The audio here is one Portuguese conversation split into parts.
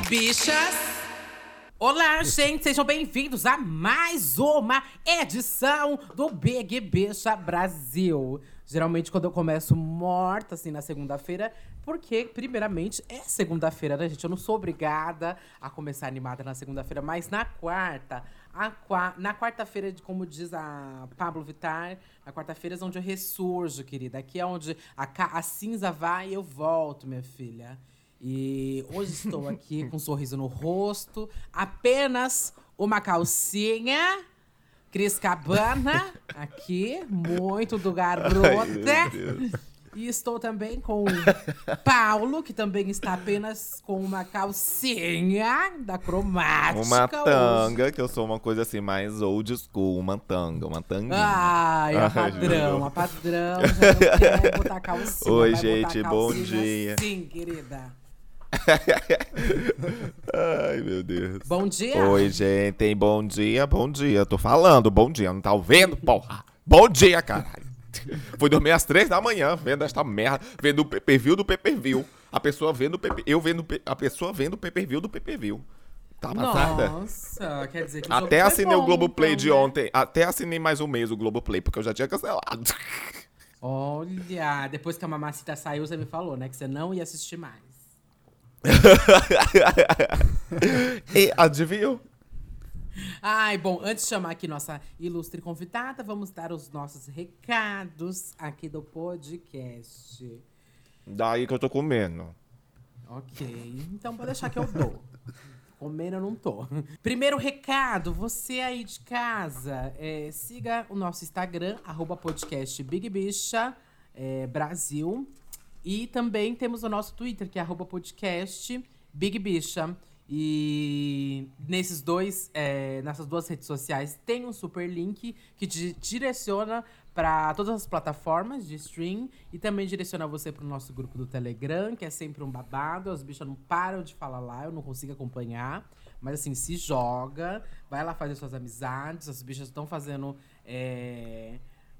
Bichas! Olá, gente, sejam bem-vindos a mais uma edição do Big Bicha Brasil. Geralmente, quando eu começo morta, assim, na segunda-feira, porque, primeiramente, é segunda-feira, né, gente? Eu não sou obrigada a começar animada na segunda-feira, mas na quarta, qua na quarta-feira, como diz a Pablo Vittar, na quarta-feira é onde eu ressurjo, querida. Aqui é onde a, a cinza vai e eu volto, minha filha. E hoje estou aqui com um sorriso no rosto, apenas uma calcinha. Cris Cabana, aqui, muito do garota. E estou também com Paulo, que também está apenas com uma calcinha da cromática. Uma tanga, hoje. que eu sou uma coisa assim, mais old school, uma tanga, uma tanguinha. Ai, a padrão, a padrão já não quer botar calcinha. Oi, gente, bom dia. Sim, querida. Ai, meu Deus. Bom dia. Oi, gente, bom dia, bom dia. Tô falando, bom dia, não tá ouvindo, porra? Bom dia, caralho. Fui dormir às três da manhã, vendo esta merda, vendo o pay-per-view do pay-per-view. A pessoa vendo o pay eu vendo a pessoa vendo o pay-per-view do pay-per-view. Tá passada? Nossa, quer dizer que Até assinei bom, o Globoplay então, de né? ontem. Até assinei mais um mês o Globoplay, porque eu já tinha cancelado. Olha, depois que a mamacita saiu, você me falou, né? Que você não ia assistir mais. E adivinhou? Ai, bom, antes de chamar aqui nossa ilustre convidada, vamos dar os nossos recados aqui do podcast. Daí que eu tô comendo. Ok, então pode deixar que eu dou. Comendo eu não tô. Primeiro recado, você aí de casa, é, siga o nosso Instagram, arroba podcast Big Bicha é, Brasil. E também temos o nosso Twitter, que é arroba podcast Big Bicha. E nesses dois, é, nessas duas redes sociais tem um super link que te direciona para todas as plataformas de stream e também direciona você para o nosso grupo do Telegram, que é sempre um babado. As bichas não param de falar lá, eu não consigo acompanhar. Mas assim, se joga, vai lá fazer suas amizades. As bichas estão fazendo. É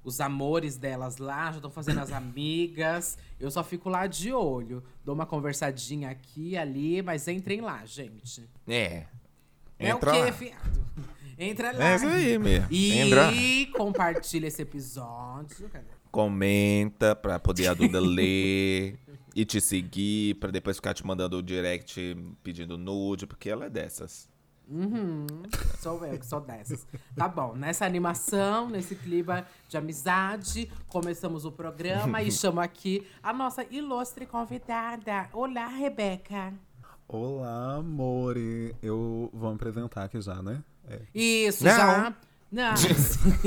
os amores delas lá, já estão fazendo as amigas. Eu só fico lá de olho. Dou uma conversadinha aqui ali, mas entrem lá, gente. É. É Entra o quê, lá. fiado? Entra lá. É isso aí mesmo. E Entra. compartilha esse episódio. Cadê? Comenta pra poder a Duda ler e te seguir, pra depois ficar te mandando o direct pedindo nude, porque ela é dessas. Uhum. Sou eu que sou dessas. Tá bom, nessa animação, nesse clima de amizade, começamos o programa e chamo aqui a nossa ilustre convidada. Olá, Rebeca. Olá, amore. Eu vou me apresentar aqui já, né? É. Isso, Não. já. Não.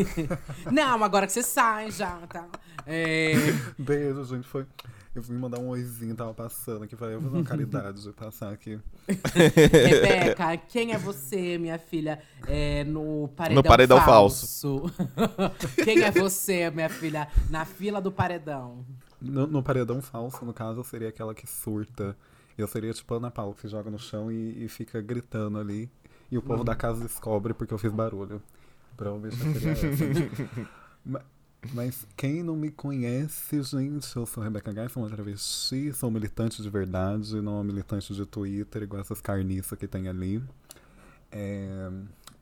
Não, agora que você sai já, tá? É... Beijo, gente. Foi. Eu vim mandar um oizinho, tava passando aqui. Falei, eu vou fazer uma caridade de passar aqui. Rebeca, quem é você, minha filha, é, no paredão, no paredão falso? falso. quem é você, minha filha, na fila do paredão? No, no, paredão falso, no caso, eu seria aquela que surta. Eu seria tipo a Ana Paula, que se joga no chão e, e fica gritando ali. E o povo uhum. da casa descobre porque eu fiz barulho. Provavelmente seria essa. Mas quem não me conhece, gente, eu sou Rebeca Gai, sou uma travesti, sou militante de verdade, não uma militante de Twitter, igual essas carniças que tem ali. É,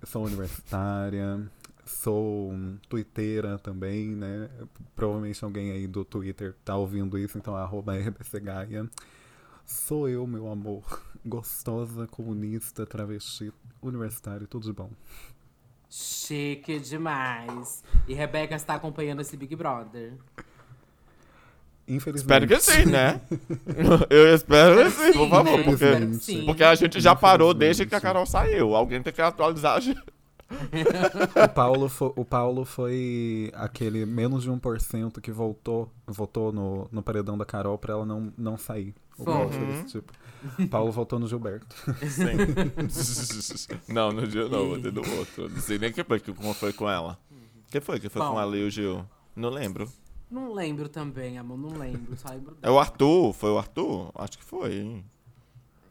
sou universitária, sou twitteira também, né? Provavelmente alguém aí do Twitter tá ouvindo isso, então arroba rbcgaia. Sou eu, meu amor, gostosa, comunista, travesti, universitário, tudo de bom. Chique demais. E Rebeca está acompanhando esse Big Brother. Infelizmente. Espero que sim, né? Eu espero que sim, por favor. Porque, porque a gente já parou desde que a Carol saiu. Alguém tem que atualizar a gente. o, Paulo foi, o Paulo foi aquele menos de 1% que voltou, votou no, no paredão da Carol pra ela não, não sair. O Paulo foi desse tipo. Paulo voltou no Gilberto. Sim. não, no Gil não, vou ter do outro. Não sei nem que foi, como foi com ela. Quem foi que foi Bom, com ela e o Gil? Não lembro. Não lembro também, amor, não lembro. Só lembro é o Arthur, foi o Arthur? Acho que foi, hein?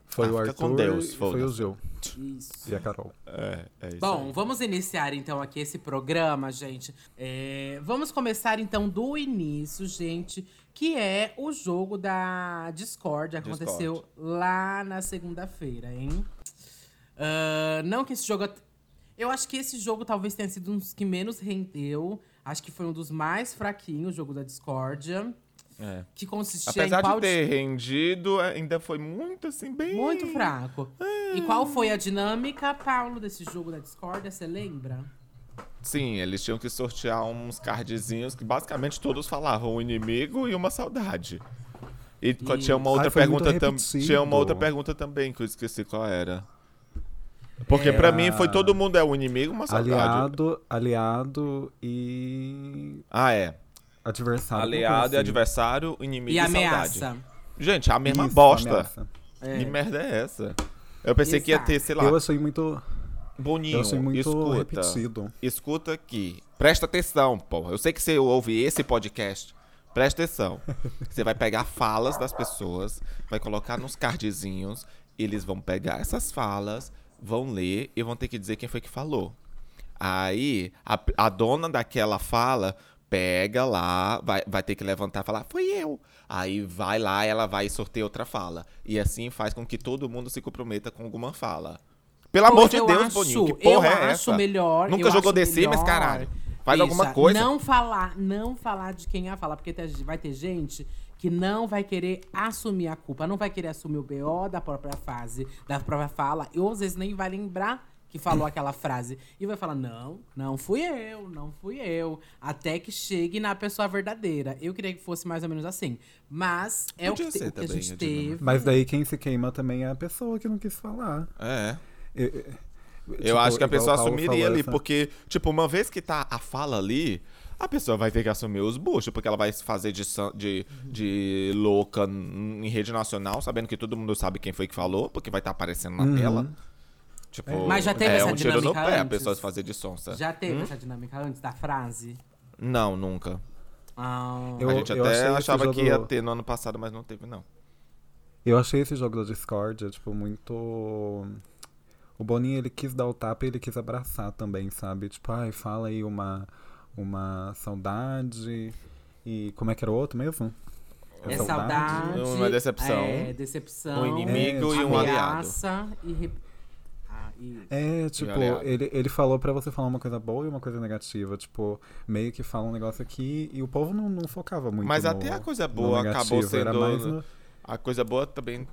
Foi ah, o Arthur com Deus, foi o Gil. Isso. E a Carol. É, é isso Bom, aí. vamos iniciar então aqui esse programa, gente. É, vamos começar então do início, gente que é o jogo da Discord. Discord. Aconteceu lá na segunda-feira, hein? Ah, não que esse jogo. Eu acho que esse jogo talvez tenha sido um dos que menos rendeu. Acho que foi um dos mais fraquinhos, o jogo da Discordia. É. Que consistia Apesar em qual de ter rendido, ainda foi muito assim, bem. Muito fraco. E qual foi a dinâmica, Paulo, desse jogo da Discordia? Você lembra? Sim, eles tinham que sortear uns cardzinhos que basicamente todos falavam um inimigo e uma saudade. E co- tinha uma outra Ai, pergunta também. Tinha uma outra pergunta também que eu esqueci qual era. Porque pra mim foi todo mundo é um inimigo e uma saudade. Aliado, aliado e Ah, é. adversário. Aliado e assim. adversário, inimigo E e, ameaça. saudade. Gente, a mesma Isso, bosta. ameaça. É. Que merda é essa? Eu pensei que ia ter, sei lá, Eu achei muito, boninho. eu muito escuta. repetido. Escuta aqui. Presta atenção, porra. Eu sei que você ouve esse podcast. Presta atenção. Você vai pegar falas das pessoas, vai colocar nos cardzinhos. Eles vão pegar essas falas, vão ler e vão ter que dizer quem foi que falou. Aí, a, a dona daquela fala pega lá, vai, vai ter que levantar e falar, foi eu. Aí vai lá, ela vai sorteia outra fala. E assim faz com que todo mundo se comprometa com alguma fala. Pelo amor de eu Deus, acho- Boninho, que porra eu é acho essa? melhor. Nunca eu jogou Sims, melhor, caralho? Faz Bicha, alguma coisa. Não falar, não falar de quem ia falar, porque vai ter gente que não vai querer assumir a culpa, não vai querer assumir o BO da própria fase, da própria fala, ou às vezes nem vai lembrar que falou aquela frase. E vai falar: não, não fui eu, não fui eu. Até que chegue na pessoa verdadeira. Eu queria que fosse mais ou menos assim. Mas é o Podia que, te- ser o que a também, gente a dinâmica. teve. Mas daí quem se queima também é a pessoa que não quis falar. É. Eu, eu- Eu tipo, acho que a pessoa assumiria ali, essa- porque, tipo, uma vez que tá a fala ali, a pessoa vai ter que assumir os buchos, porque ela vai se fazer de, de, de louca em rede nacional, sabendo que todo mundo sabe quem foi que falou, porque vai estar aparecendo na Uhum. tela. Tipo, É. Mas já teve é essa um tiro no dinâmica pé a antes? pessoa se fazer de sonsa. Já teve Hum? essa dinâmica antes da frase? Não, nunca. Ah, Eu- a gente eu até achava que jogo- ia ter no ano passado, mas não teve, não. Eu achei esse jogo da Discord, tipo, muito. O Boninho, ele quis dar o tapa e ele quis abraçar também, sabe? Tipo, ai, fala aí uma, uma saudade. E como é que era o outro mesmo? É saudade. Uma decepção. É, decepção. Um inimigo É, e um aliado. E, re- ah, e- É, tipo, ele, ele falou pra você falar uma coisa boa e uma coisa negativa. Tipo, meio que fala um negócio aqui e o povo não, não focava muito Mas no- até a coisa boa acabou sendo. no- A coisa boa também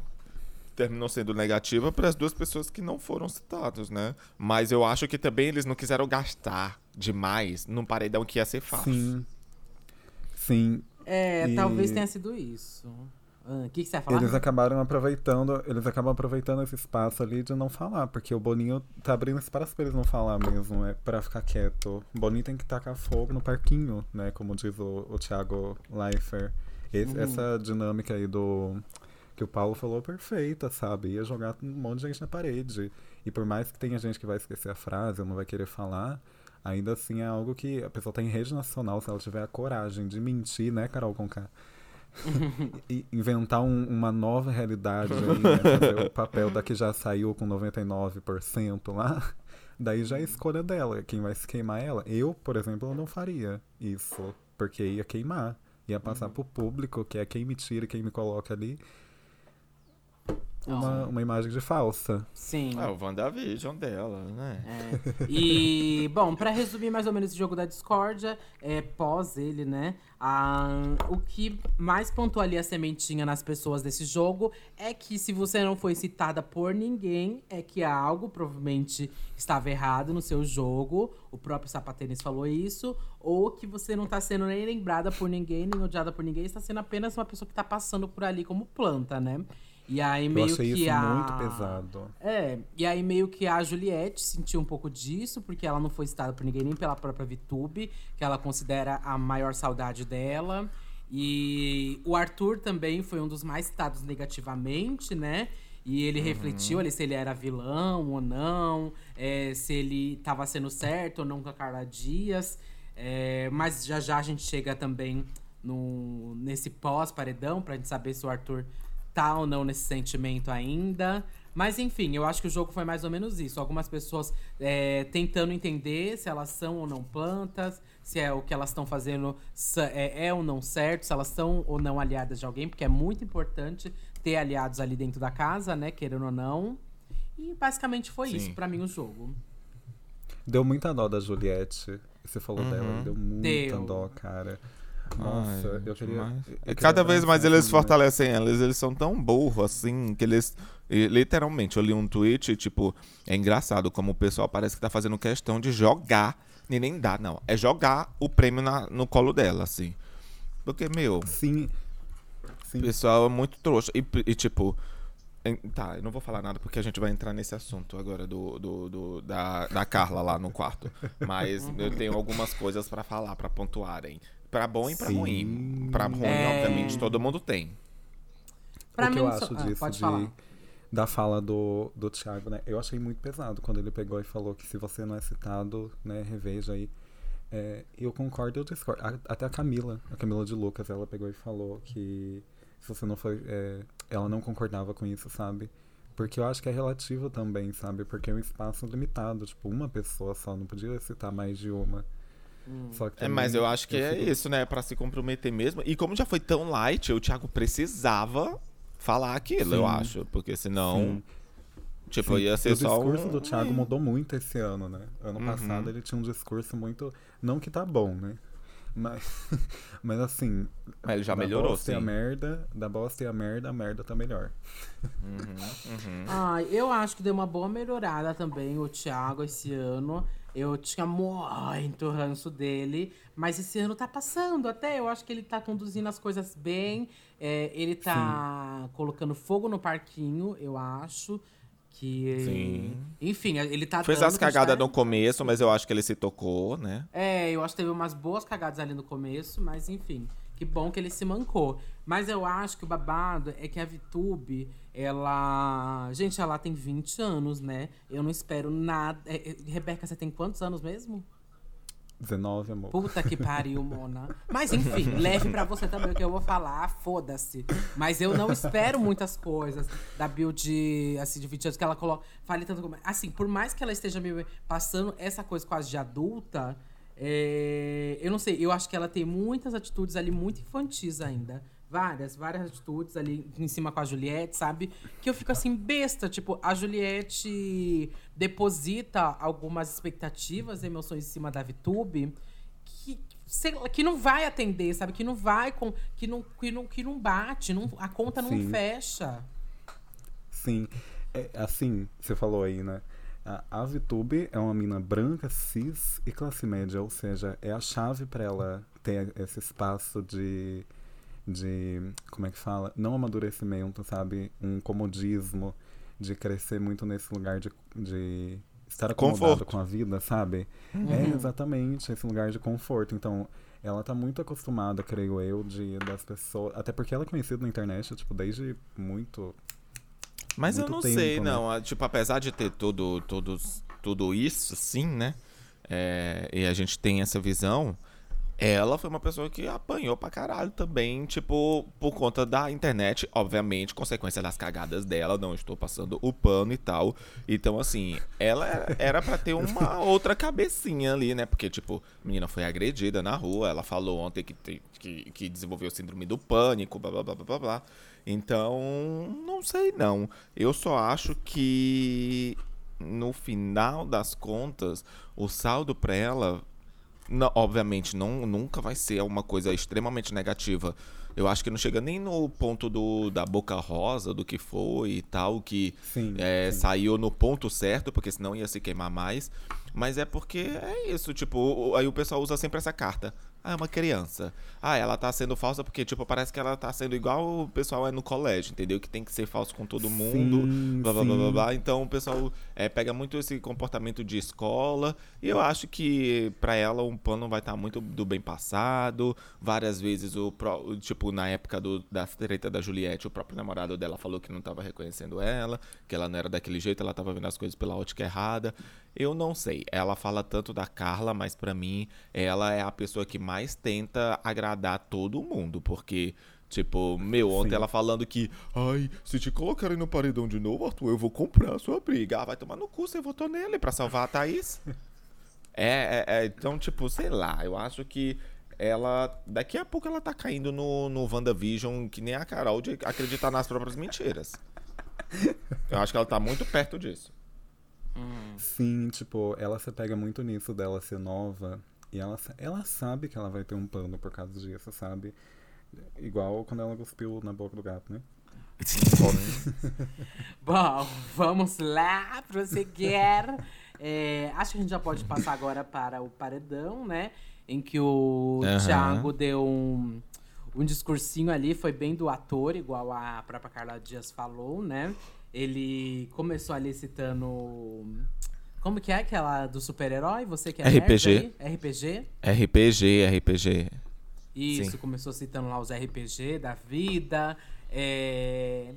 terminou sendo negativa para as duas pessoas que não foram citadas, né? Mas eu acho que também eles não quiseram gastar demais num paredão que ia ser fácil. Sim. Sim, É, E- talvez tenha sido isso. Ah, O que, que você ia falar? Eles acabaram aproveitando, eles acabam aproveitando esse espaço ali de não falar, porque o Boninho tá abrindo espaço pra eles não falar mesmo, é pra ficar quieto. O Boninho tem que tacar fogo no parquinho, né, como diz o, o Thiago Leifert. Esse- Uhum. Essa dinâmica aí do que o Paulo falou perfeita, sabe? Ia jogar um monte de gente na parede. E por mais que tenha gente que vai esquecer a frase ou não vai querer falar, ainda assim é algo que a pessoa tá em rede nacional, se ela tiver a coragem de mentir, né, Carol Conká? e inventar um- uma nova realidade aí, né? Fazer o papel da que já saiu com 99% lá. Daí já é escolha dela, quem vai se queimar é ela. Eu, por exemplo, não faria isso, porque ia queimar. Ia passar pro público, que é quem me tira, quem me coloca ali, uma, uma imagem de falsa. Sim. É o WandaVision dela, né? É. E, bom, pra resumir mais ou menos esse jogo da discórdia, é, pós ele, né? a- o que mais pontua ali a sementinha nas pessoas desse jogo é que se você não foi citada por ninguém, é que algo provavelmente estava errado no seu jogo. O próprio Sapatênis falou isso. Ou que você não tá sendo nem lembrada por ninguém, nem odiada por ninguém, está sendo apenas uma pessoa que tá passando por ali como planta, né? E aí Eu meio achei que isso a... muito pesado. É, e aí meio que a Juliette sentiu um pouco disso, porque ela não foi citada por ninguém, nem pela própria VTube, que ela considera a maior saudade dela. E o Arthur também foi um dos mais citados negativamente, né? E ele refletiu ali se ele era vilão ou não, é, se ele tava sendo certo ou não com a Carla Dias. É, mas já já a gente chega também no, nesse pós-paredão pra gente saber se o Arthur tá ou não nesse sentimento ainda. Mas enfim, eu acho que o jogo foi mais ou menos isso. Algumas pessoas é, tentando entender se elas são ou não plantas, se é o que elas estão fazendo é, é ou não certo, se elas são ou não aliadas de alguém, porque é muito importante ter aliados ali dentro da casa, né? Querendo ou não. E basicamente foi Sim. isso para mim o jogo. Deu muita dó da Juliette. Você falou uhum. dela, deu muita deu. dó, cara. Nossa, Ai, eu queria. Eu queria Cada vez mais eles fortalecem elas. Eles são tão burros assim que eles. Literalmente, eu li um tweet, tipo, é engraçado como o pessoal parece que tá fazendo questão de jogar. E nem dá, não. É jogar o prêmio na, no colo dela, assim. Porque, meu. Sim. Sim. O pessoal é muito trouxa. E, e tipo, Tá, eu não vou falar nada porque a gente vai entrar nesse assunto agora do, do, do da, da Carla lá no quarto. Mas eu tenho algumas coisas para falar, para pontuarem. Pra bom e pra Sim. ruim. Pra ruim, é... obviamente, todo mundo tem. Pra o que mim, eu acho ah, disso, de, falar. da fala do, do Thiago, né? Eu achei muito pesado quando ele pegou e falou que se você não é citado, né, reveja aí. É, eu concordo, eu discordo. Até a Camila, a Camila de Lucas, ela pegou e falou que se você não foi. É, ela não concordava com isso, sabe? Porque eu acho que é relativo também, sabe? Porque é um espaço limitado, tipo, uma pessoa só, não podia citar mais de uma. Hum. é, mas eu acho que eu é fico... isso, né? Pra se comprometer mesmo. E como já foi tão light, o Thiago precisava falar aquilo, Sim. eu acho. Porque senão. Sim. Tipo, Sim. ia ser o só. O discurso um... do Thiago mudou muito esse ano, né? Ano uhum. passado ele tinha um discurso muito. Não que tá bom, né? Mas, mas assim. Mas ele já melhorou, bosta sim. a merda, da bosta e a merda, a merda tá melhor. Uhum, uhum. Ah, eu acho que deu uma boa melhorada também o Thiago esse ano. Eu tinha muito ranço dele, mas esse ano tá passando até. Eu acho que ele tá conduzindo as coisas bem. É, ele tá Sim. colocando fogo no parquinho, eu acho. Que. Sim. Enfim, ele tá. Fez as cagadas no começo, mas eu acho que ele se tocou, né? É, eu acho que teve umas boas cagadas ali no começo, mas enfim. Que bom que ele se mancou. Mas eu acho que o babado é que a VTube, ela. Gente, ela tem 20 anos, né? Eu não espero nada. É, é Rebeca, você tem quantos anos mesmo? 19, amor. Puta que pariu, Mona. Mas enfim, leve para você também o que eu vou falar, foda-se. Mas eu não espero muitas coisas da build, assim, de 20 anos, que ela coloca. Fale tanto como. Assim, por mais que ela esteja me passando essa coisa quase de adulta, é, eu não sei, eu acho que ela tem muitas atitudes ali muito infantis ainda. Várias, várias atitudes ali em cima com a Juliette, sabe? Que eu fico assim, besta. Tipo, a Juliette deposita algumas expectativas, emoções em cima da VTube que, que não vai atender, sabe? Que não vai com. Que não, que não, que não bate, não, a conta não Sim. fecha. Sim. É, assim, você falou aí, né? A VTube é uma mina branca, cis e classe média, ou seja, é a chave para ela ter esse espaço de de como é que fala? Não amadurecimento, sabe? Um comodismo de crescer muito nesse lugar de, de estar acomodado conforto. com a vida, sabe? Uhum. É exatamente esse lugar de conforto. Então, ela tá muito acostumada, creio eu, de das pessoas, até porque ela é conhecida na internet, tipo, desde muito Mas muito eu não tempo, sei, né? não, tipo, apesar de ter tudo, tudo, tudo isso, sim, né? É, e a gente tem essa visão, ela foi uma pessoa que apanhou pra caralho também, tipo, por conta da internet, obviamente, consequência das cagadas dela, não estou passando o pano e tal. Então, assim, ela era para ter uma outra cabecinha ali, né? Porque, tipo, a menina foi agredida na rua, ela falou ontem que, que, que desenvolveu síndrome do pânico, blá blá blá blá blá. Então, não sei não. Eu só acho que no final das contas, o saldo pra ela não, obviamente, não, nunca vai ser uma coisa extremamente negativa. Eu acho que não chega nem no ponto do, da boca rosa, do que foi e tal, que sim, é, sim. saiu no ponto certo, porque senão ia se queimar mais. Mas é porque é isso, tipo, aí o pessoal usa sempre essa carta. Ah, é uma criança. Ah, ela tá sendo falsa porque, tipo, parece que ela tá sendo igual o pessoal é no colégio, entendeu? Que tem que ser falso com todo mundo, sim, blá, blá, blá, blá, blá. Então o pessoal é, pega muito esse comportamento de escola. E eu acho que para ela um pano vai estar tá muito do bem passado. Várias vezes, o tipo, na época do, da treta da Juliette, o próprio namorado dela falou que não tava reconhecendo ela, que ela não era daquele jeito, ela tava vendo as coisas pela ótica errada. Eu não sei. Ela fala tanto da Carla, mas para mim ela é a pessoa que mais tenta agradar todo mundo, porque Tipo, meu, ontem Sim. ela falando que, ai, se te colocarem no paredão de novo, Arthur, eu vou comprar a sua briga. Ah, vai tomar no cu, você votou nele pra salvar a Thaís. é, é, é, então, tipo, sei lá, eu acho que ela, daqui a pouco ela tá caindo no, no WandaVision, que nem a Carol, de acreditar nas próprias mentiras. Eu acho que ela tá muito perto disso. Sim, tipo, ela se pega muito nisso dela ser nova. E ela, ela sabe que ela vai ter um plano por causa disso, sabe? Igual quando ela cuspiu na boca do gato, né? Bom, vamos lá, prosseguir. É, acho que a gente já pode passar agora para o paredão, né? Em que o Aham. Thiago deu um, um discursinho ali, foi bem do ator, igual a própria Carla Dias falou, né? Ele começou ali citando. Como que é aquela do super-herói? Você que é RPG. RPG? RPG, RPG. Isso, Sim. começou citando lá os RPG da vida. É,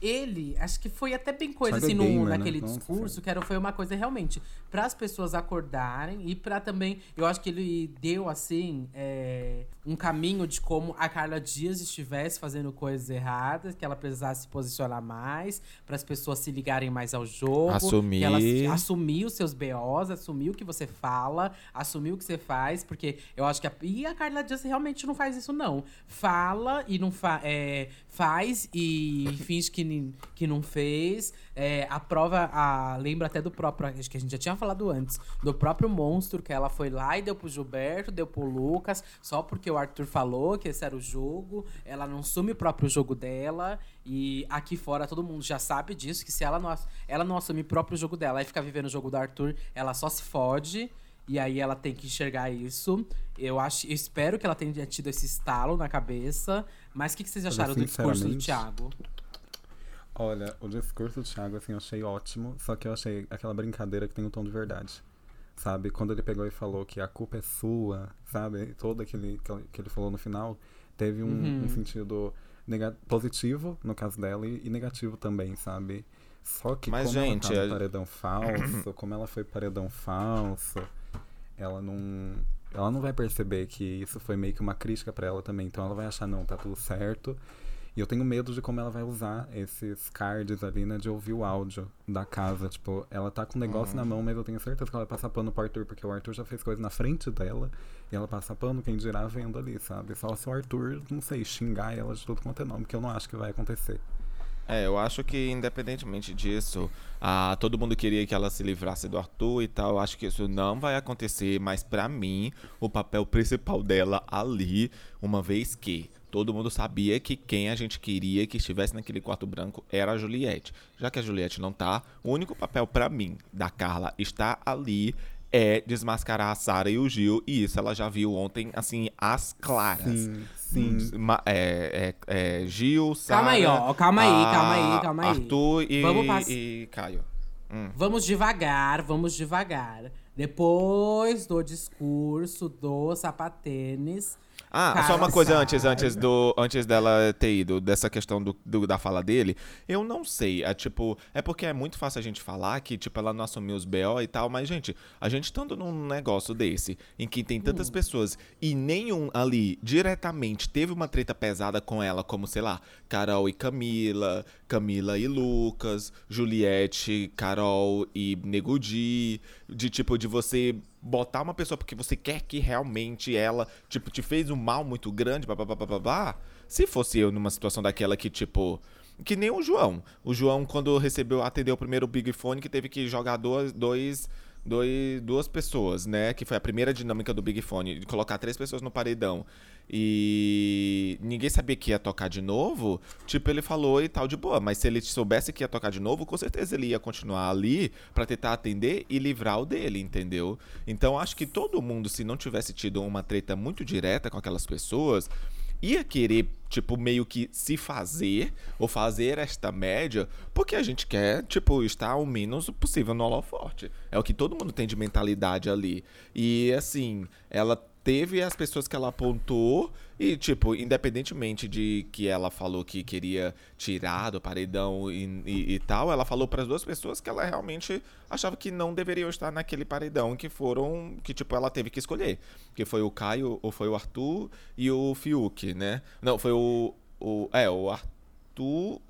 Ele, acho que foi até bem coisa assim no, né? naquele Nossa discurso, que era, foi uma coisa realmente para as pessoas acordarem e para também. Eu acho que ele deu assim é, um caminho de como a Carla Dias estivesse fazendo coisas erradas, que ela precisasse se posicionar mais, para as pessoas se ligarem mais ao jogo. Assumir. Que ela assumir os seus BOs, assumir o que você fala, assumir o que você faz, porque eu acho que a, e a Carla Dias realmente não faz isso não. Fala e não fa, é, faz e finge que, que não fez. É, a prova, a, lembra até do próprio, acho que a gente já tinha falado antes, do próprio monstro que ela foi lá e deu pro Gilberto, deu pro Lucas, só porque o Arthur falou que esse era o jogo. Ela não assume o próprio jogo dela. E aqui fora todo mundo já sabe disso, que se ela não, ela não assumir o próprio jogo dela e ficar vivendo o jogo do Arthur, ela só se fode. E aí ela tem que enxergar isso. Eu acho, eu espero que ela tenha tido esse estalo na cabeça. Mas o que, que vocês acharam do discurso do Thiago? Olha, o discurso do Thiago, assim, eu achei ótimo, só que eu achei aquela brincadeira que tem um tom de verdade. Sabe? Quando ele pegou e falou que a culpa é sua, sabe? Todo aquele que ele- falou no final, teve um, Uhum. um sentido positivo, no caso dela, e, e negativo também, sabe? Só que Mas, como gente, ela tá no paredão falso, como ela foi paredão falso, ela não. Ela não vai perceber que isso foi meio que uma crítica pra ela também. Então ela vai achar, não, tá tudo certo. E eu tenho medo de como ela vai usar esses cards ali, né? De ouvir o áudio da casa. Tipo, ela tá com o negócio na mão, mas eu tenho certeza que ela vai passar pano pro Arthur, porque o Arthur já fez coisa na frente dela. E ela passa pano, quem dirá vendo ali, sabe? Só se o Arthur, não sei, xingar ela de tudo quanto é nome, que eu não acho que vai acontecer. É, eu acho que independentemente disso, ah, todo mundo queria que ela se livrasse do Arthur e tal. Eu acho que isso não vai acontecer, mas pra mim, o papel principal dela ali, uma vez que todo mundo sabia que quem a gente queria que estivesse naquele quarto branco era a Juliette. Já que a Juliette não tá, o único papel pra mim da Carla estar ali é desmascarar a Sara e o Gil, e isso ela já viu ontem, assim, às claras. Sim, sim. Ma- É, é, é, Gil, Sara. Calma aí, ó, calma aí, calma aí, calma aí. Arthur e, Vamos pass- e Caio. Vamos devagar, vamos devagar. Depois do discurso do sapatênis. Ah, só uma coisa antes, antes, do, antes dela ter ido, dessa questão do, do- da fala dele. Eu não sei, é tipo, é porque é muito fácil a gente falar que, tipo, ela não assumiu os BO e tal, mas, gente, a gente estando num negócio desse, em que tem tantas Hum. pessoas e nenhum ali diretamente teve uma treta pesada com ela, como, sei lá, Carol e Camila, Camila e Lucas, Juliette, Carol e Negudi, de tipo, de você botar uma pessoa porque você quer que realmente ela, tipo, te fez um mal muito grande, blá. Se fosse eu numa situação daquela que, tipo, que nem o João. O João, quando recebeu, atendeu o primeiro Big Fone, que teve que jogar dois, dois, dois, duas pessoas, né? Que foi a primeira dinâmica do Big Fone, de colocar três pessoas no paredão. E ninguém sabia que ia tocar de novo. Tipo, ele falou e tal de boa. Mas se ele soubesse que ia tocar de novo, com certeza ele ia continuar ali pra tentar atender e livrar o dele, entendeu? Então acho que todo mundo, se não tivesse tido uma treta muito direta com aquelas pessoas, ia querer, tipo, meio que se fazer ou fazer esta média, porque a gente quer, tipo, estar o menos possível no holoforte. É o que todo mundo tem de mentalidade ali. E, assim, ela teve as pessoas que ela apontou e, tipo, independentemente de que ela falou que queria tirar do paredão e, e- e tal, ela falou para as duas pessoas que ela realmente achava que não deveriam estar naquele paredão, que foram, que, tipo, ela teve que escolher. Que foi o Caio, ou foi o Arthur e o Fiuk, né? Não, foi o, o. É, o Arthur,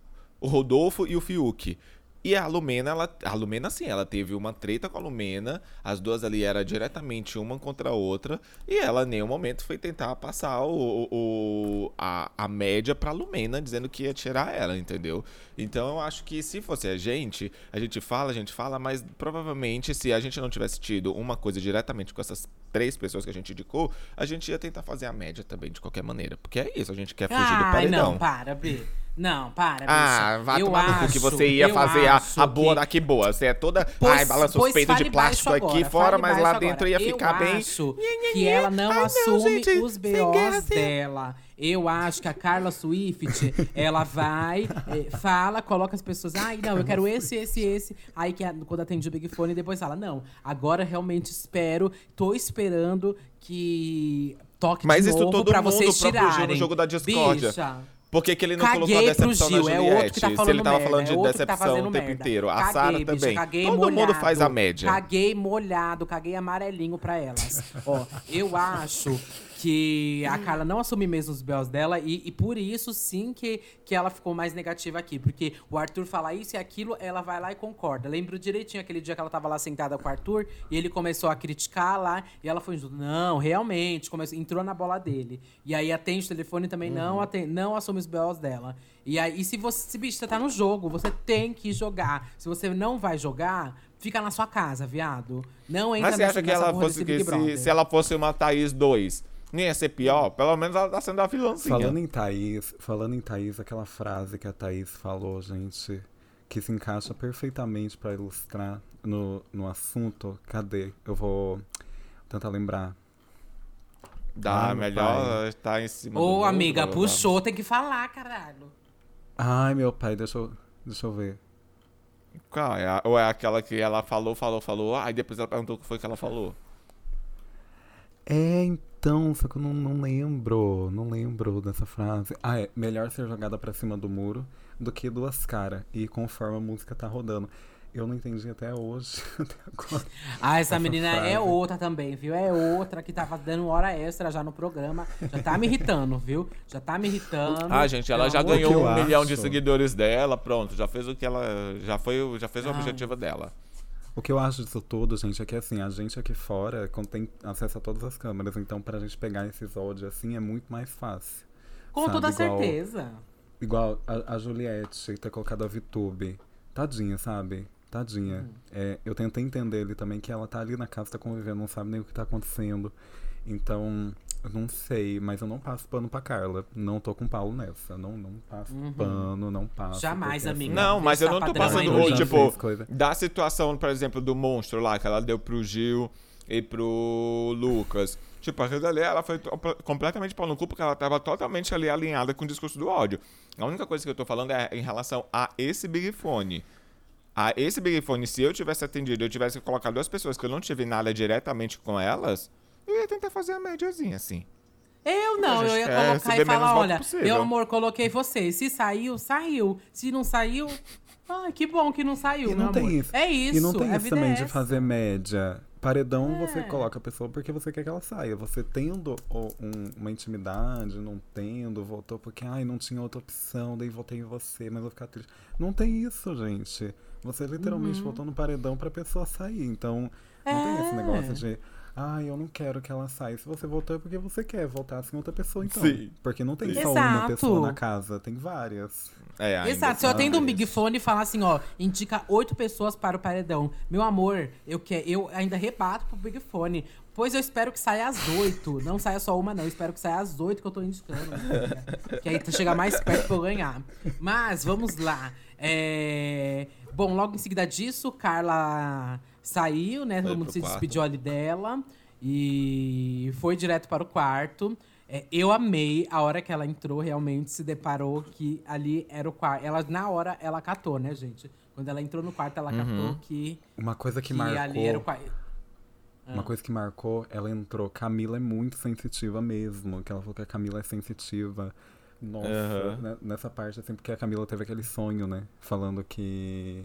o Rodolfo e o Fiuk. E a Lumena, ela, a Lumena, sim, ela teve uma treta com a Lumena. As duas ali eram diretamente uma contra a outra. E ela, em nenhum momento, foi tentar passar o, o, a, a média pra Lumena, dizendo que ia tirar ela, entendeu? Então eu acho que se fosse a gente, a gente fala, a gente fala, mas provavelmente se a gente não tivesse tido uma coisa diretamente com essas três pessoas que a gente indicou, a gente ia tentar fazer a média também, de qualquer maneira. Porque é isso, a gente quer fugir do Ai, paredão. não, para, B. Não, para, Ah, vai eu tomar no cu acho, que você ia fazer a, acho a boa que- daqui boa. Você é toda. Pois- ai, balança os peitos de plástico baixo aqui agora, fora, mas lá dentro agora. ia ficar eu bem. acho que ela não Ai, não, assume gente, os BOs dela. Eu acho que a Carla Swift, ela vai, eh, fala, coloca as pessoas, ai, não, eu quero esse, esse, esse. Aí que quando atende o Big Fone, depois fala, não, agora realmente espero, tô esperando que toque Mas de isso novo todo pra mundo vocês fugir no tirarem. jogo da discórdia. Bicha, Por que, que ele não colocou a Caguei decepção Gil, na é Juliette? outro que tá se falando ele tava merda, falando de é tá decepção fazendo o tempo merda. inteiro. A Caguei, Sara também. caguei Todo mundo molhado, faz a média. Caguei molhado, caguei amarelinho pra elas. Ó, eu acho que a Carla não assume mesmo os belos dela e, e por isso sim que, que ela ficou mais negativa aqui. Porque o Arthur fala isso e aquilo, ela vai lá e concorda. Lembro direitinho aquele dia que ela tava lá sentada com o Arthur e ele começou a criticar lá e ela foi junto. Não, realmente, começou, entrou na bola dele. E aí atende o telefone e também não, atende, não assume os belos dela. E aí, e se você, se bicho, você tá no jogo, você tem que jogar. Se você não vai jogar, fica na sua casa, viado. Não entra Mas você nessa, acha que ela fosse que se, se ela fosse uma Thaís 2, nem ia ser pior? Pelo menos ela tá sendo a vilãzinha. Falando em Thaís, falando em Thaís, aquela frase que a Thaís falou, gente, que se encaixa perfeitamente pra ilustrar no, no assunto. Cadê? Eu vou tentar lembrar. Dá, Ah, melhor estar em cima do Ô, muro, amiga, puxou, tem que falar, caralho. Ai, meu pai, deixa eu, deixa eu ver. Qual é? Ou é aquela que ela falou, falou, falou, aí depois ela perguntou o que foi que ela falou. É, então, só que eu não, não lembro, não lembro dessa frase. Ah, é, melhor ser jogada pra cima do muro do que duas caras. E conforme a música tá rodando. Eu não entendi até hoje, até agora. Ah, essa, Essa menina é frase. outra também, viu? É outra que tava dando hora extra já no programa. Já tá me irritando, viu? Já tá me irritando. Ah, gente, ela já ganhou um eu milhão de acho. seguidores dela, pronto, já fez o que ela. Já, foi, já fez o Ah. objetivo dela. O que eu acho disso tudo, gente, é que assim, a gente aqui fora tem acesso a todas as câmeras, então pra gente pegar esses áudios assim é muito mais fácil. Com sabe? toda Igual- certeza. Igual a, a Juliette ter colocado a Vitube. Tadinha, sabe? Tadinha. Uhum. É, eu tentei entender ele também que ela tá ali na casa, tá convivendo, não sabe nem o que tá acontecendo. Então, não sei, mas eu não passo pano pra Carla. Não tô com Paulo nessa. Não, não passo pano, não passo. Uhum. Jamais, porque, amiga. assim, Não, mas eu não tô Deixa passando o já tipo, da situação, por exemplo, do monstro lá, que ela deu pro Gil e pro Lucas. Tipo, aquilo ali, ela foi completamente pau no cu, porque ela tava totalmente ali alinhada com o discurso do ódio. A única coisa que eu tô falando é em relação a esse Big Fone. A esse Big Fone, se eu tivesse atendido, eu tivesse colocado duas pessoas que eu não tive nada diretamente com elas, eu ia tentar fazer a médiazinha, assim. Eu não, eu ia quer colocar e falar, olha, possível. meu amor, coloquei você. Se saiu, saiu. Se não saiu, ai, que bom que não saiu, E meu não tem amor. isso. É isso, E não tem a isso vida também é de fazer média. Paredão, você É. coloca a pessoa porque você quer que ela saia. Você tendo um- uma intimidade, não tendo, votou porque, ai, não tinha outra opção, daí votei em você, mas vou ficar triste. Não tem isso, gente. Você literalmente Uhum. votou no paredão pra pessoa sair. Então, não tem esse É. negócio de, ai, eu não quero que ela saia. Se você votou é porque você quer votar assim outra pessoa, então. Sim. Porque não tem Sim. só uma Exato. pessoa na casa, tem várias. É, ainda Exato, se eu atendo um. Big Fone e falar assim, ó, indica oito pessoas para o paredão. Meu amor, eu, que, eu ainda rebato pro Big Fone. Pois eu espero que saia às oito. Não saia só uma, não. Eu espero que saia às oito que eu tô indicando. né? que aí chega mais perto pra eu ganhar. Mas, vamos lá. É, Bom, logo em seguida disso, Carla saiu, né? Foi Todo mundo se quarto. despediu ali dela. E foi direto para o quarto. É, eu amei a hora que ela entrou, realmente se deparou que ali era o quarto. Ela, na hora, ela catou, né, gente? Quando ela entrou no quarto, ela Uhum. catou que, Uma coisa que, que marcou. ali era o quarto. Ah. Uma coisa que marcou, ela entrou. Camila é muito sensitiva mesmo. Que ela falou que a Camila é sensitiva. Nossa, né, nessa parte, assim, porque a Camila teve aquele sonho, né? Falando que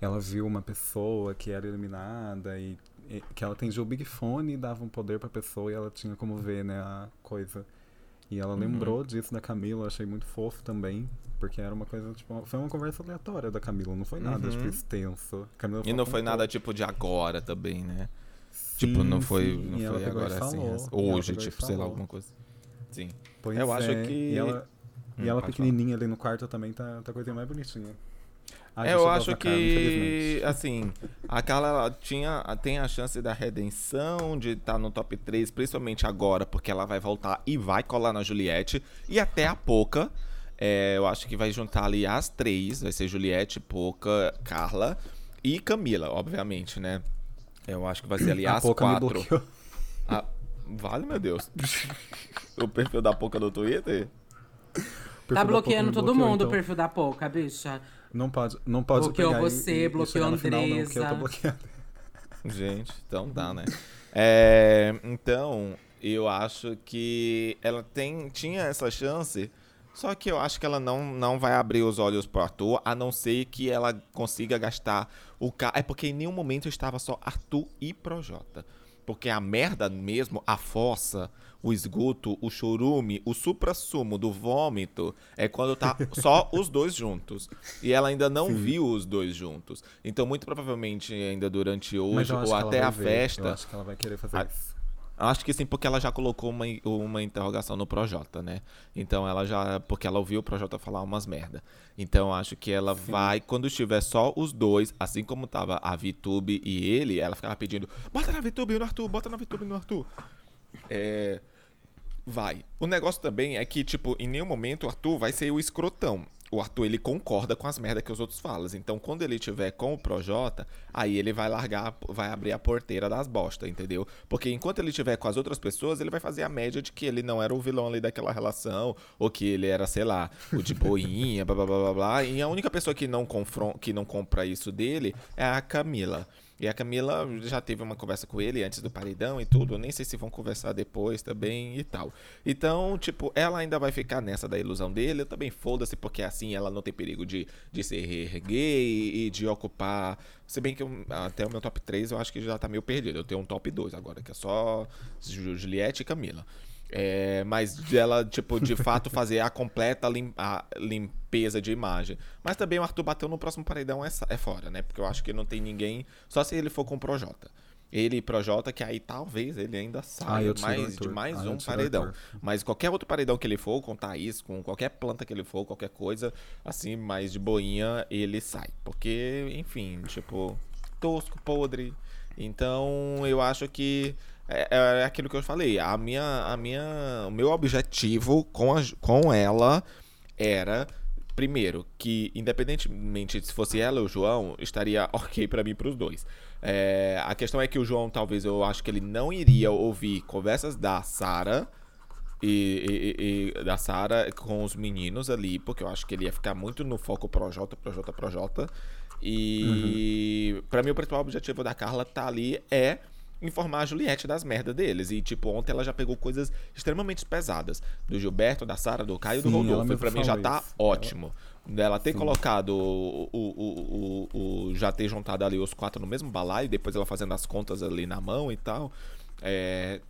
ela viu uma pessoa que era eliminada e, e que ela atendia o Big Fone e dava um poder pra pessoa e ela tinha como ver, né, a coisa. E ela lembrou disso da Camila, achei muito fofo também. Porque era uma coisa, tipo, foi uma conversa aleatória da Camila, não foi nada, Uhum. tipo, extenso. Camila E não foi nada tipo de agora também, né? Sim, tipo, não foi, sim, não e ela foi e agora assim. falou, assim. e ela Hoje, e tipo, sei lá, alguma coisa. Sim. Pois Eu acho é, que- E ela, e Hum, ela pode pequenininha ali no quarto também tá, tá a coisinha mais bonitinha. É, eu acho Carla, que, assim, aquela ela tinha, tem a chance da redenção, de estar no top 3, principalmente agora, porque ela vai voltar e vai colar na Juliette. E até a Poca, é, eu acho que vai juntar ali as três, vai ser Juliette, Poca, Carla e Camila, obviamente, né? Eu acho que vai ser ali a as Poca quatro. Ah, vale, meu Deus. o perfil da Poca no Twitter? Tá bloqueando todo bloqueou, mundo então o perfil da Poca, bicha. Não pode, não pode Bloqueou pegar e- você, e, e bloqueou no final, não, eu tô Andresa. bloqueado. Gente, então dá, né? É, então, eu acho que ela tem, tinha essa chance, só que eu acho que ela não, não vai abrir os olhos pro Arthur, a não ser que ela consiga gastar o carro. É porque em nenhum momento estava só Arthur e Projota. Porque a merda mesmo, a fossa, o esgoto, o chorume, o supra-sumo do vômito, é quando tá só os dois juntos. E ela ainda não viu os dois juntos. Então, muito provavelmente, ainda durante hoje ou até a ver, festa. Eu acho que ela vai querer fazer Ah, isso. Acho que sim, porque ela já colocou uma, uma interrogação no Projota, né? Então ela já. Porque ela ouviu o Projota falar umas merda. Então acho que ela vai, quando estiver só os dois, assim como tava a VTube e ele, ela ficava pedindo: bota na VTube no Arthur, bota na VTube no Arthur. É. Vai. O negócio também é que, tipo, em nenhum momento o Arthur vai ser o escrotão. O Arthur, ele concorda com as merdas que os outros falam. Então, quando ele tiver com o Projota, aí ele vai largar, vai abrir a porteira das bosta, entendeu? Porque enquanto ele tiver com as outras pessoas, ele vai fazer a média de que ele não era o vilão ali daquela relação, ou que ele era, sei lá, o de boinha, blá blá blá blá blá. E a única pessoa que não, confron que não compra isso dele é a Camila. E a Camila já teve uma conversa com ele antes do paredão e tudo. Eu nem sei se vão conversar depois também e tal. Então, tipo, ela ainda vai ficar nessa da ilusão dele. Eu também foda-se, porque assim ela não tem perigo de, de ser gay e de ocupar. Se bem que eu- até o meu top 3 eu acho que já tá meio perdido. Eu tenho um top 2 agora, que é só Ju- Juliette e Camila. É, mas dela, tipo, de fato fazer a completa lim- a limpeza de imagem. Mas também o Arthur bateu no próximo paredão é, é fora, né? Porque eu acho que não tem ninguém. Só se ele for com o Projota. Ele e Projota, que aí talvez ele ainda Ah, saia o mais, de mais Ah, um paredão. Mas qualquer outro paredão que ele for, com Thaís, com qualquer planta que ele for, qualquer coisa, assim, mais de boinha, ele sai. Porque, enfim, tipo, tosco, podre. Então, eu acho que é, é aquilo que eu falei. A minha, a minha, o meu objetivo com, a, com ela era, primeiro, que independentemente se fosse ela ou o João, estaria ok pra mim pros dois. É, a questão é que o João, talvez, eu acho que ele não iria ouvir conversas da Sara e, e- e- da Sara com os meninos ali, porque eu acho que ele ia ficar muito no foco Projota, Projota, Projota. E pra mim o principal objetivo da Carla tá ali é informar a Juliette das merdas deles. E, tipo, ontem ela já pegou coisas extremamente pesadas. Do Gilberto, da Sara, do Caio e do Sim, ela Rodolfo. E pra mim já tá isso. ótimo. Dela ter colocado o, o, o, o- o- Já ter juntado ali os quatro no mesmo balaio, depois ela fazendo as contas ali na mão e tal. É.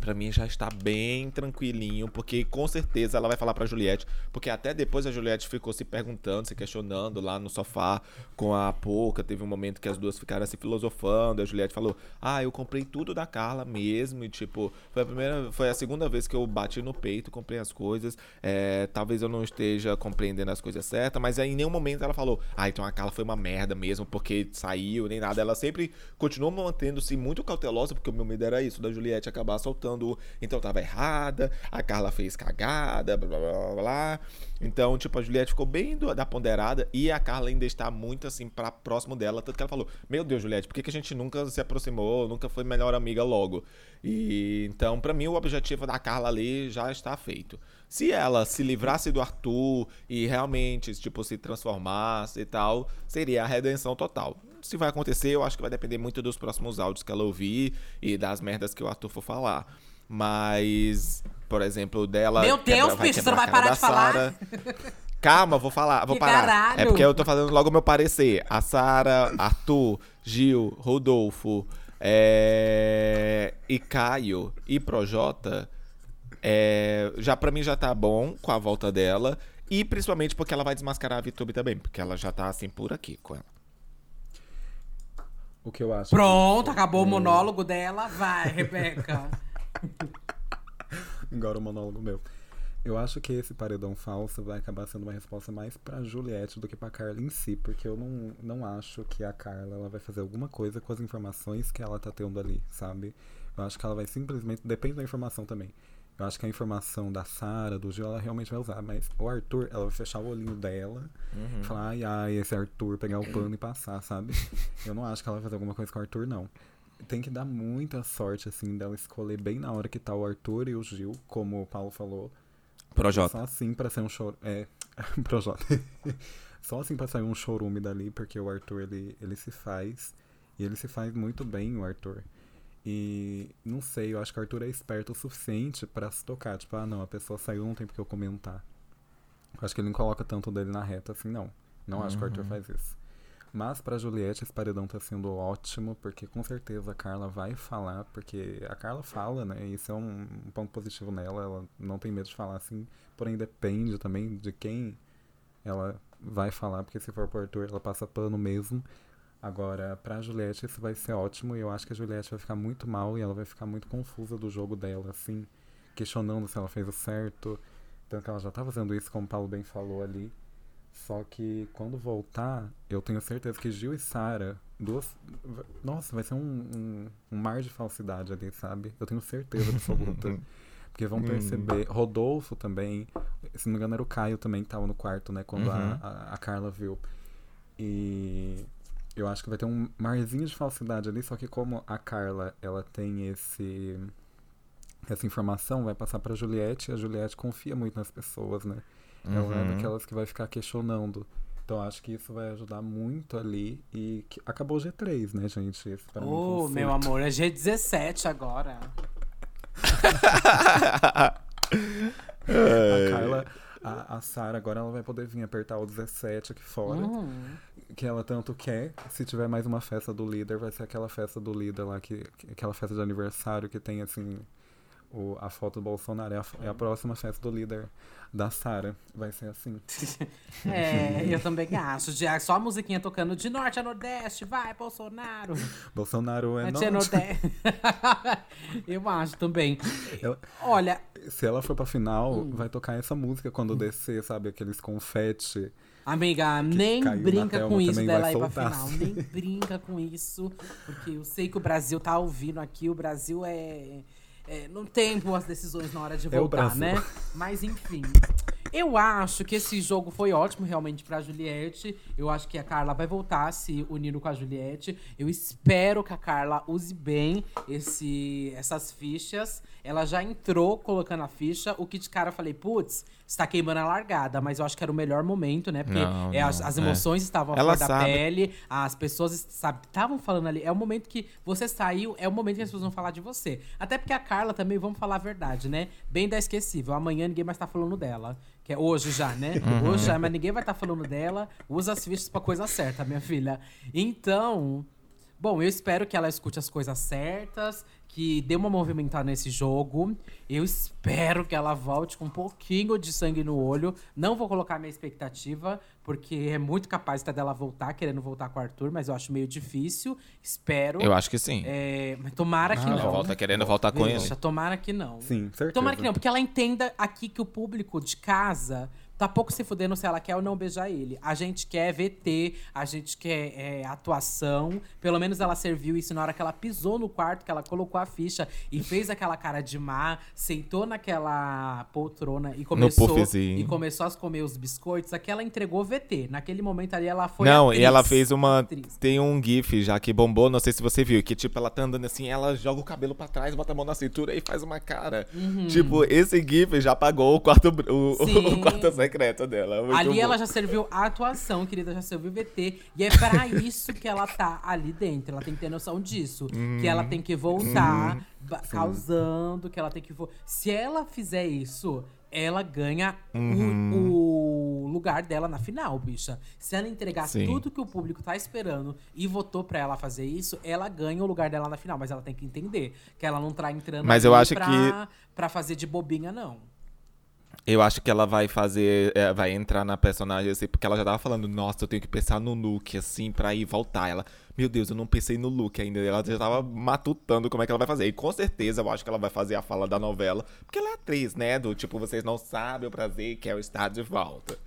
Pra mim já está bem tranquilinho, porque com certeza ela vai falar pra Juliette, porque até depois a Juliette ficou se perguntando, se questionando lá no sofá com a Poca, teve um momento que as duas ficaram se filosofando, a Juliette falou: "Ah, eu comprei tudo da Carla mesmo", e tipo, foi a primeira, foi a segunda vez que eu bati no peito, comprei as coisas. é, talvez eu não esteja compreendendo as coisas certas, mas aí em nenhum momento ela falou: "Ah, então a Carla foi uma merda mesmo porque saiu, nem nada". Ela sempre continuou mantendo-se muito cautelosa, porque o meu medo era isso, da Juliette acabar soltando, então tava errada, a Carla fez cagada, blá blá blá blá. Então, tipo, a Juliette ficou bem do- da ponderada e a Carla ainda está muito assim pra próximo dela, tanto que ela falou: "Meu Deus, Juliette, por que, que a gente nunca se aproximou, nunca foi melhor amiga logo?". E então, pra mim o objetivo da Carla ali já está feito. Se ela se livrasse do Arthur e realmente, tipo, se transformasse e tal, seria a redenção total. Se vai acontecer, eu acho que vai depender muito dos próximos áudios que ela ouvir e das merdas que o Arthur for falar. Mas, por exemplo, dela. Meu quebra- Deus, bicho, você não vai parar de falar? Sarah. Calma, vou falar, vou Que parar. caralho. É porque eu tô fazendo logo o meu parecer. A Sara, Arthur, Gil, Rodolfo é, e Caio e Projota É, já para mim já tá bom com a volta dela. E principalmente porque ela vai desmascarar a VTube também. Porque ela já tá assim por aqui com ela. O que eu acho. Pronto, acabou o monólogo dela. Vai, Rebeca. Agora o monólogo meu. Eu acho que esse paredão falso vai acabar sendo uma resposta mais pra Juliette do que pra Carla em si, porque eu não, não acho que a Carla ela vai fazer alguma coisa com as informações que ela tá tendo ali, sabe? Eu acho que ela vai simplesmente. Depende da informação também. Eu acho que a informação da Sara, do Gil, ela realmente vai usar. Mas o Arthur, ela vai fechar o olhinho dela Uhum. e falar, ai, ai, esse Arthur, pegar o pano e passar, sabe? Eu não acho que ela vai fazer alguma coisa com o Arthur, não. Tem que dar muita sorte, assim, dela escolher bem na hora que tá o Arthur e o Gil, como o Paulo falou. Projota. Só assim pra ser um choro. É, Projota. Só assim pra sair um chorume dali, porque o Arthur, ele, ele se faz. E ele se faz muito bem, o Arthur. E não sei, eu acho que o Arthur é esperto o suficiente pra se tocar. Tipo, ah, não, a pessoa saiu, não tem porque eu comentar. Eu acho que ele não coloca tanto dele na reta assim, não. Não acho que o Arthur faz isso. Mas pra Juliette, esse paredão tá sendo ótimo, porque com certeza a Carla vai falar, porque a Carla fala, né? E isso é um, um ponto positivo nela, ela não tem medo de falar assim, porém depende também de quem ela vai falar, porque se for pro Arthur, ela passa pano mesmo. Agora, pra Juliette, isso vai ser ótimo, e eu acho que a Juliette vai ficar muito mal e ela vai ficar muito confusa do jogo dela, assim, questionando se ela fez o certo. Tanto que ela já tá fazendo isso, como o Paulo bem falou ali. Só que quando voltar, eu tenho certeza que Gil e Sara, duas. Nossa, vai ser um, um, um mar de falsidade ali, sabe? Eu tenho certeza absoluta. Porque vão perceber. Rodolfo também. Se não me engano, era o Caio também que tava no quarto, né? Quando a, Uhum. a, a Carla viu. E eu acho que vai ter um marzinho de falsidade ali, só que como a Carla, ela tem esse. Essa informação vai passar pra Juliette e a Juliette confia muito nas pessoas, né? Ela é Uhum. daquelas que vai ficar questionando. Então acho que isso vai ajudar muito ali. E que- acabou o G3, né, gente? Esse pra mim um Ô, meu amor, é G17 agora. A Carla, a, a Sara agora ela vai poder vir apertar o 17 aqui fora. Hum. Que ela tanto quer. Se tiver mais uma festa do líder, vai ser aquela festa do líder lá, que, que- aquela festa de aniversário que tem assim. O, a foto do Bolsonaro é a, é a próxima festa do líder da Sara. Vai ser assim. É, eu também acho. De, só a musiquinha tocando de norte a nordeste, vai, Bolsonaro. Bolsonaro é Norte a norte. nordeste. eu acho também. Ela- Olha, Se ela for pra final, Hum. vai tocar essa música quando descer, sabe? Aqueles confete. amiga, nem brinca com isso dela ir pra final. Nem brinca com isso. Porque eu sei que o Brasil tá ouvindo aqui. O Brasil é. É, não tem boas decisões na hora de É voltar, né? Mas enfim. Eu acho que esse jogo foi ótimo realmente pra Juliette. Eu acho que a Carla vai voltar se unindo com a Juliette. Eu espero que a Carla use bem esse, essas fichas. Ela já entrou colocando a ficha. O que de cara eu falei, putz, está queimando a largada. Mas eu acho que era o melhor momento, né? Porque Não, é, as, não, as é. emoções estavam à Ela flor da sabe. pele. As pessoas estavam falando ali. É o momento que você saiu, é o momento que as pessoas vão falar de você. Até porque a Carla também, vamos falar a verdade, né? Bem da esquecível. Amanhã ninguém mais tá falando dela. Que é hoje já, né? Uhum. Hoje já, mas ninguém vai estar falando dela. Usa as fichas pra coisa certa, minha filha. Então. Bom, eu espero que ela escute as coisas certas, que dê uma movimentada nesse jogo. Eu espero que ela volte com um pouquinho de sangue no olho. Não vou colocar minha expectativa, porque é muito capaz até dela voltar, querendo voltar com o Arthur, mas eu acho meio difícil. Espero. Eu acho que sim. É, mas tomara que Ah, não. Ela volta querendo voltar com ele. Deixa, tomara que não. Sim, certeza. Tomara que não, porque ela entenda aqui que o público de casa tá pouco se fudendo se ela quer ou não beijar ele. A gente quer VT, a gente quer é, atuação. Pelo menos ela serviu isso na hora que ela pisou no quarto, que ela colocou a ficha e fez aquela cara de má, sentou naquela poltrona e começou, e começou a comer os biscoitos. Aqui ela entregou VT. Naquele momento ali ela foi não, atriz. e ela fez uma. Atriz. Tem um GIF já que bombou, não sei se você viu, que tipo, ela tá andando assim, ela joga o cabelo pra trás, bota a mão na cintura e faz uma cara. Tipo, esse GIF já pagou o quarto, o, Uhum. O quarto secreto dela. Muito ali bom. ela já serviu a atuação, querida, já serviu o VT. E é pra isso que ela tá ali dentro. Ela tem que ter noção disso. Que ela tem que voltar ba- causando, que ela tem que. vo- Se ela fizer isso, ela ganha o- Uhum. o, lugar dela na final, bicha. Se ela entregar Sim. tudo que o público tá esperando e votou pra ela fazer isso, ela ganha o lugar dela na final. Mas ela tem que entender que ela não tá entrando Mas eu acho pra, que- pra fazer de bobinha, não. Eu acho que ela vai fazer. é, vai entrar na personagem assim, porque ela já tava falando, nossa, eu tenho que pensar no look, assim, pra ir voltar. Ela, meu Deus, eu não pensei no look ainda. Ela já tava matutando como é que ela vai fazer. E com certeza eu acho que ela vai fazer a fala da novela. Porque ela é atriz, né? Do tipo, vocês não sabem o prazer que é o estar de volta.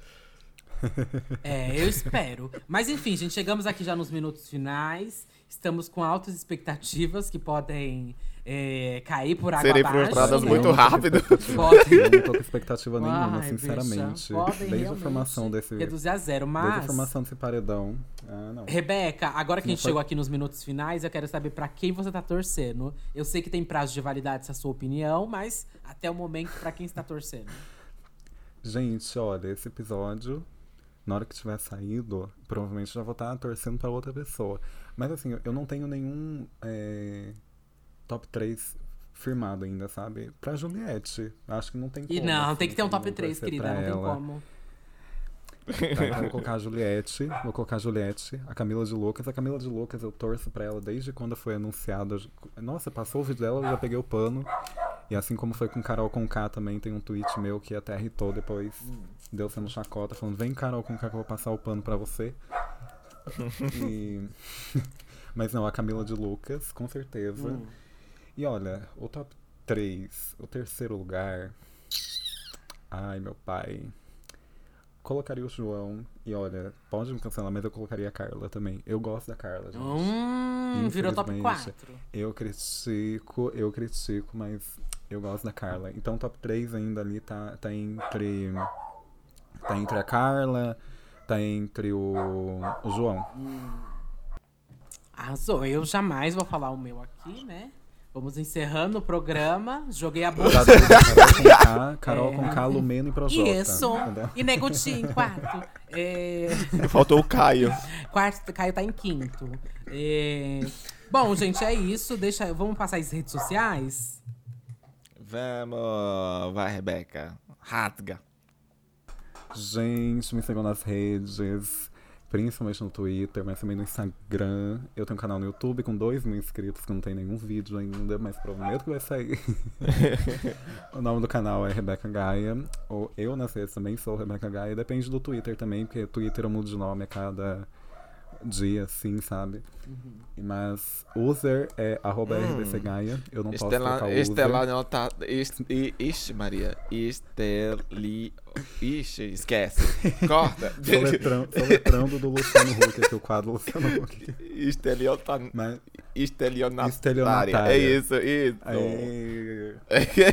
É, eu espero. Mas enfim, gente, chegamos aqui já nos minutos finais. Estamos com altas expectativas que podem é, cair por água Serem abaixo. frustradas né? muito rápido. Podem. Eu não tô com expectativa nenhuma, Ai, sinceramente. bicha, podem Desde a formação desse. Reduzir a zero, Desde a mas. formação desse paredão. Ah, não. Rebeca, agora que a Não gente foi- chegou aqui nos minutos finais, eu quero saber pra quem você tá torcendo. Eu sei que tem prazo de validade essa sua opinião, mas até o momento, pra quem está torcendo? Gente, olha, esse episódio, na hora que tiver saído, provavelmente já vou estar torcendo pra outra pessoa. Mas assim, eu não tenho nenhum é, top 3 firmado ainda, sabe? Pra Juliette. Acho que não tem como. E não, assim, tem que ter um top não 3, torcer querida, não tem ela. como. Tá, então vou colocar a Juliette, vou colocar a Juliette, a Camila de Lucas. A Camila de Lucas eu torço pra ela desde quando foi anunciada. Nossa, passou o vídeo dela, eu já peguei o pano. E assim como foi com Carol Conká também, tem um tweet meu que até irritou depois. Deu sendo chacota, falando: Vem, Carol Conká, que eu vou passar o pano pra você. E- Mas não, a Camila de Lucas, com certeza. Hum. E olha, o top 3, o terceiro lugar. Ai, meu pai. Colocaria o João. E olha, pode me cancelar, mas eu colocaria a Carla também. Eu gosto da Carla, gente. Hum, virou top Infelizmente. 4. Eu critico, eu critico, mas eu gosto da Carla. Então, top 3 ainda ali tá, tá entre. Tá entre a Carla, tá entre o, o João. Arrasou. Eu jamais vou falar o meu aqui, né? Vamos encerrando o programa. Joguei a bola. Já teve Carol com K, Carol É. Lumena e Projota. Isso. entendeu? E Negutinho em quarto. É, Faltou o Caio. quarto, Caio tá em quinto. É, Bom, gente, é isso. Deixa, vamos passar as redes sociais? Vamos. Vai, Rebeca. Rasga. Gente, me sigam nas redes, principalmente no Twitter, mas também no Instagram. Eu tenho um canal no YouTube com 2 mil inscritos, que não tem nenhum vídeo ainda, mas prometo que vai sair. o nome do canal é Rebeca Gaia, ou eu nas redes também sou Rebeca Gaia, depende do Twitter também, porque Twitter eu mudo de nome a cada dia, assim, sabe? Mas user é arroba RBC Gaia, eu não posso Estela, colocar o user. Estela não tá. Ixi, Maria. Esteli. Ixi, esquece. Corta. Soletrando, soletrando do Luciano Huck, aqui o quadro Luciano Huck. Estelionatária. Mas Estelionatária. Estelionatária. É isso, isso. Aí,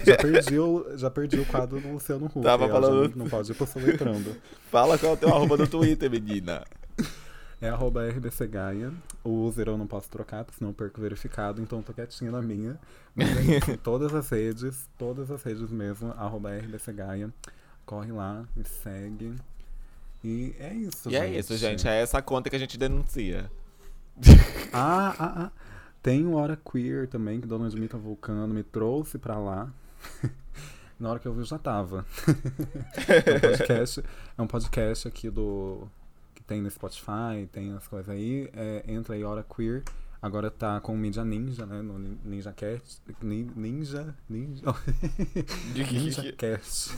já, perdi o, já perdi o quadro do Luciano Huck. Tava já falando- Não, não pode ir pro soletrando. Fala qual é o teu arroba no Twitter, menina. É arroba RBC Gaia. O user eu não posso trocar, porque senão eu perco verificado, então eu tô quietinho na minha. Mas é todas as redes, todas as redes mesmo, arroba RBC Gaia. Corre lá, me segue. E é isso, E gente. é isso, gente. É essa conta que a gente denuncia. Ah, ah, ah. Tem o Hora Queer também, que Dona Dimitra Vulcano me trouxe pra lá. Na hora que eu vi, eu já tava. é, um podcast, é um podcast aqui do. Tem no Spotify, tem as coisas aí. É, entra aí, Hora Queer. Agora tá com o Mídia Ninja, né? No Nin- Ninja Cast. Nin- Ninja. Ninja. Ninja Cast.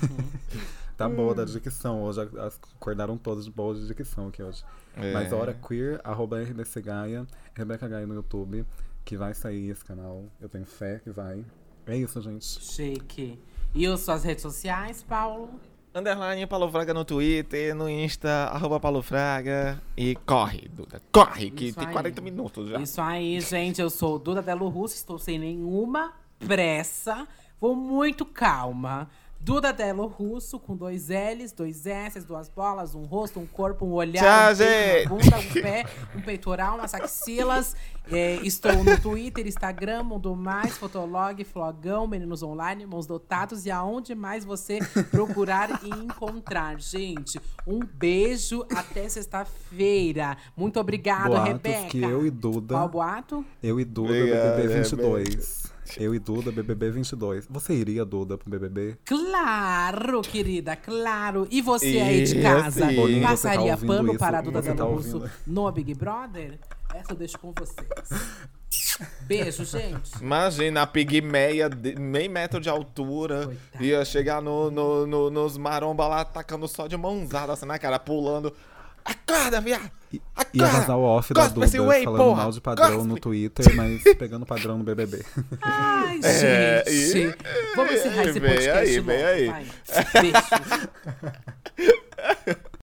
tá boa da dicção. Hoje as- acordaram todos de boa de dicção aqui hoje. Mas É. a hora queer, arroba RBC Gaia, Rebeca Gaia no YouTube, que vai sair esse canal. Eu tenho fé que vai. É isso, gente. Chique. E as suas redes sociais, Paulo? Underline Paulo Fraga no Twitter, no Insta, arroba Paulo Fraga. E corre, Duda. Corre, que Isso tem aí. 40 minutos já. Isso aí, gente. Eu sou Duda Delo Russo, estou sem nenhuma pressa. Vou muito calma. Duda Delo Russo, com dois L's, dois S's, duas bolas, um rosto, um corpo, um olhar, Tchau, um peito, uma bunda, um pé, um peitoral, umas axilas É, estou no Twitter, Instagram, Mundo Mais, Fotolog, Flogão, Meninos Online, Mãos Dotados e aonde mais você procurar e encontrar. Gente, um beijo até sexta-feira. Muito obrigada, Boatos Rebeca. que eu e Duda. Qual boato? Eu e Duda, Obrigado, BBB 22. Eu e Duda, BBB 22. Você iria, Duda, pro BBB? Claro, querida, claro. E você aí de casa, sim. Tá passaria ouvindo pano isso, para a Duda Dano tá Russo no Big Brother? Essa eu deixo com vocês. Beijo, gente. Imagina a pigmeia, meio metro de altura, Coitada. ia chegar no, no, no- nos maromba lá, tacando só de mãozada assim na cara, pulando. Acorda, viado! Ia Acorda! vazar o off da Duda whey, falando porra! mal de padrão no Twitter, mas pegando padrão no BBB. Ai, É, gente. e- Vamos encerrar esse vem podcast aí, logo, vem aí. vai. Beijo.